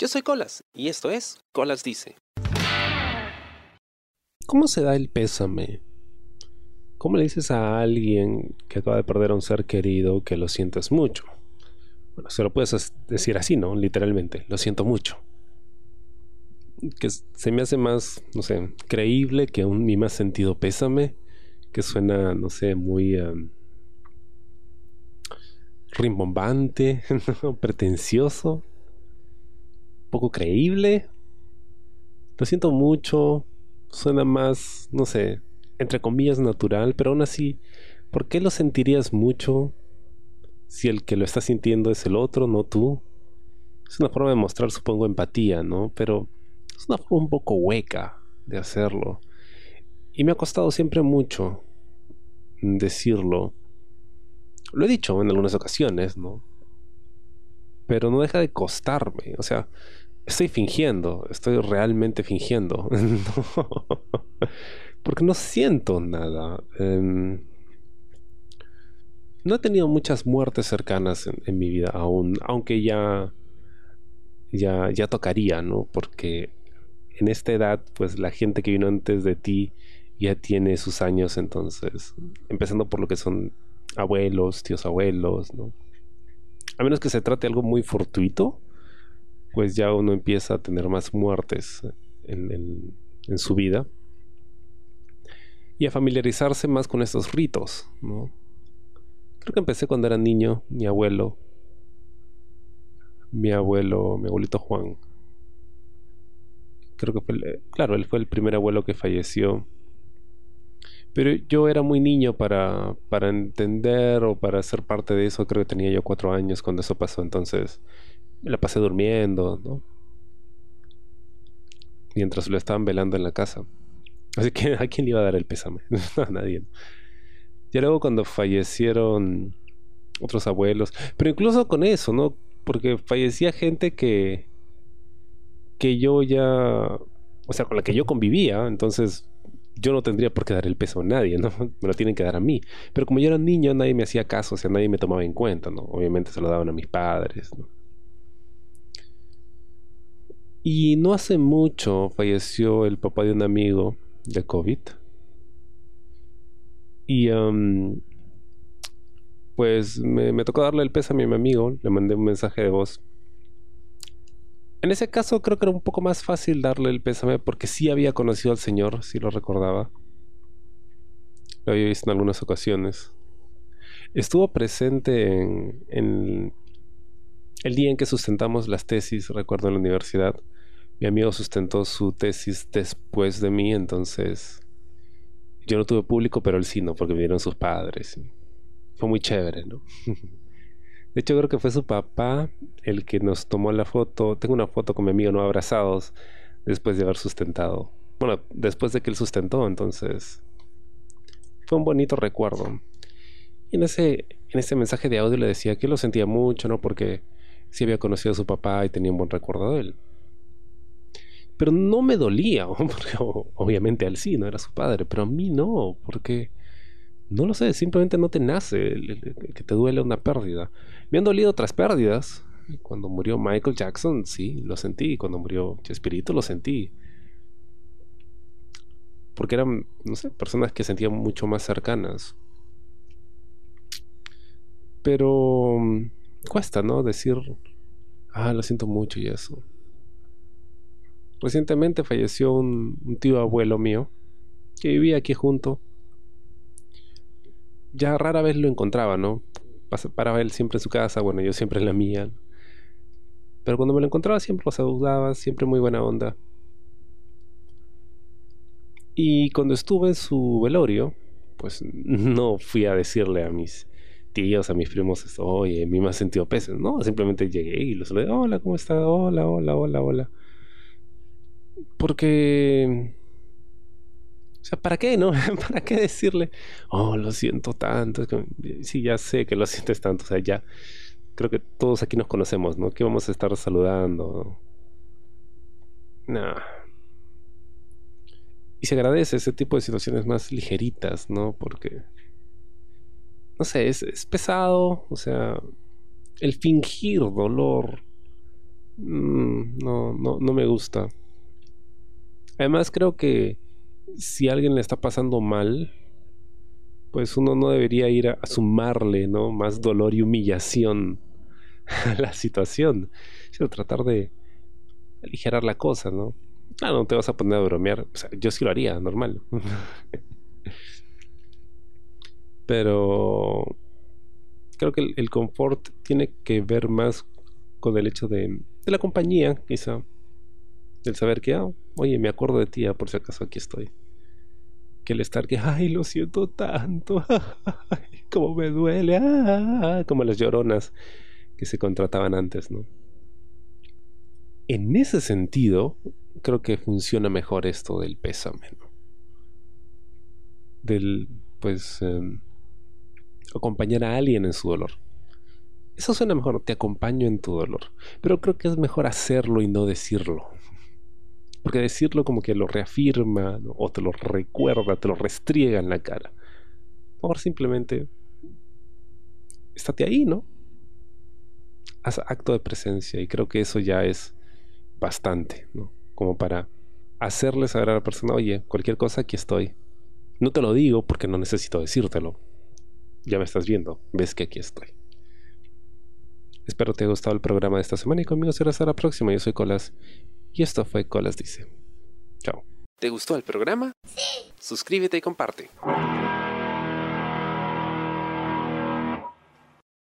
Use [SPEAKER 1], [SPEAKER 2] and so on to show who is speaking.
[SPEAKER 1] Yo soy Colas y esto es Colas Dice. ¿Cómo se da el pésame? ¿Cómo le dices a alguien que acaba de perder a un ser querido que lo sientes mucho? Bueno, se lo puedes decir así, ¿no? Literalmente, lo siento mucho. Que se me hace más, no sé, creíble que un mi más sentido pésame, que suena, no sé, muy em, rimbombante, pretencioso, poco creíble. Lo siento mucho, suena más, no sé, entre comillas natural, pero aún así, ¿por qué lo sentirías mucho si el que lo está sintiendo es el otro, no tú? Es una forma de mostrar, supongo, empatía, ¿no? Pero es una forma un poco hueca de hacerlo. Y me ha costado siempre mucho decirlo. Lo he dicho en algunas ocasiones, ¿no? Pero no deja de costarme. O sea, estoy fingiendo, estoy realmente fingiendo. Porque no siento nada. Em, no he tenido muchas muertes cercanas en, mi vida aún, aunque ya, ya, ya tocaría, ¿no? Porque en esta edad, pues la gente que vino antes de ti ya tiene sus años, entonces, empezando por lo que son abuelos, tíos abuelos, ¿no? A menos que se trate algo muy fortuito, pues ya uno empieza a tener más muertes en, en su vida y a familiarizarse más con estos ritos, ¿no? Creo que empecé cuando era niño, mi abuelo, mi abuelo, mi abuelito Juan. Creo que fue, claro, él fue el primer abuelo que falleció. Pero yo era muy niño para, para entender o para ser parte de eso. Creo que tenía yo cuatro años cuando eso pasó. Entonces me la pasé durmiendo, ¿no? Mientras lo estaban velando en la casa. Así que ¿a quién le iba a dar el pésame? a nadie. Ya luego cuando fallecieron otros abuelos, pero incluso con eso, ¿no? Porque fallecía gente que que yo ya, o sea, con la que yo convivía, entonces yo no tendría por qué dar el peso a nadie, ¿no? Me lo tienen que dar a mí. Pero como yo era niño, nadie me hacía caso, o sea, nadie me tomaba en cuenta, ¿no? Obviamente se lo daban a mis padres. Y no hace mucho falleció el papá de un amigo de COVID. Y pues me, tocó darle el peso a mi amigo, le mandé un mensaje de voz. En ese caso creo que era un poco más fácil darle el pésame porque sí había conocido al Señor, si lo recordaba. Lo había visto en algunas ocasiones. Estuvo presente en, en el día en que sustentamos las tesis, recuerdo en la universidad. Mi amigo sustentó su tesis después de mí, entonces yo no tuve público, pero él sí, ¿no? Porque vinieron sus padres. Fue muy chévere, ¿no? De hecho, creo que fue su papá el que nos tomó la foto. Tengo una foto con mi amigo, ¿no? Abrazados después de haber sustentado. Bueno, después de que él sustentó, entonces fue un bonito recuerdo. Y en ese, en ese mensaje de audio le decía que lo sentía mucho, ¿no? Porque sí había conocido a su papá y tenía un buen recuerdo de él. Pero no me dolía, porque obviamente al sí, no era su padre, pero a mí no, porque no lo sé, simplemente no te nace que te duele una pérdida. Me han dolido otras pérdidas. Cuando murió Michael Jackson, sí, lo sentí. Cuando murió Chespirito, lo sentí. Porque eran, no sé, personas que sentían mucho más cercanas. Pero mm, cuesta, ¿no? Decir, ah, lo siento mucho y eso. Recientemente falleció un, tío abuelo mío que vivía aquí junto. Ya rara vez lo encontraba, ¿no? Paraba él siempre en su casa, bueno, yo siempre en la mía. Pero cuando me lo encontraba siempre lo saludaba, siempre muy buena onda. Y cuando estuve en su velorio, pues no fui a decirle a mis tíos, a mis primos, oye, mi más sentido peso. No, simplemente llegué y los saludé, hola, ¿cómo está? Hola, hola, hola, hola. Porque... O sea, ¿para qué, no? ¿Para qué decirle, oh, lo siento tanto? Sí, ya sé que lo sientes tanto. O sea, ya creo que todos aquí nos conocemos, ¿no? Que vamos a estar saludando. No. Y se agradece ese tipo de situaciones más ligeritas, ¿no? Porque... No sé, es, es pesado. O sea, el fingir dolor mm, no, no, no me gusta. Además creo que si alguien le está pasando mal, pues uno no debería ir a, sumarle, ¿no? Más dolor y humillación a la situación, sino tratar de aligerar la cosa, ¿no? Ah, no te vas a poner a bromear. yo sí lo haría, normal. Pero creo que el, confort tiene que ver más con el hecho de, de la compañía, quizá. El saber que, ah, oye, me acuerdo de ti, ah, por si acaso aquí estoy. Que el estar que, ay, lo siento tanto, como me duele, ah, como las lloronas que se contrataban antes, ¿no? En ese sentido, creo que funciona mejor esto del pésame, ¿no? Del, pues, em, acompañar a alguien en su dolor. Eso suena mejor, te acompaño en tu dolor. Pero creo que es mejor hacerlo y no decirlo. Porque decirlo como que lo reafirma o te lo recuerda, te lo restriega en la cara. Ahora simplemente estate ahí, ¿no? Haz acto de presencia y creo que eso ya es bastante, ¿no? Como para hacerle saber a la persona, oye, cualquier cosa aquí estoy. No te lo digo porque no necesito decírtelo, ya me estás viendo, ves que aquí estoy. Espero te haya gustado el programa de esta semana y conmigo será hasta la próxima. Yo soy Colas y esto fue Colas Dice. Chao. ¿Te gustó el programa? Sí. Suscríbete y comparte.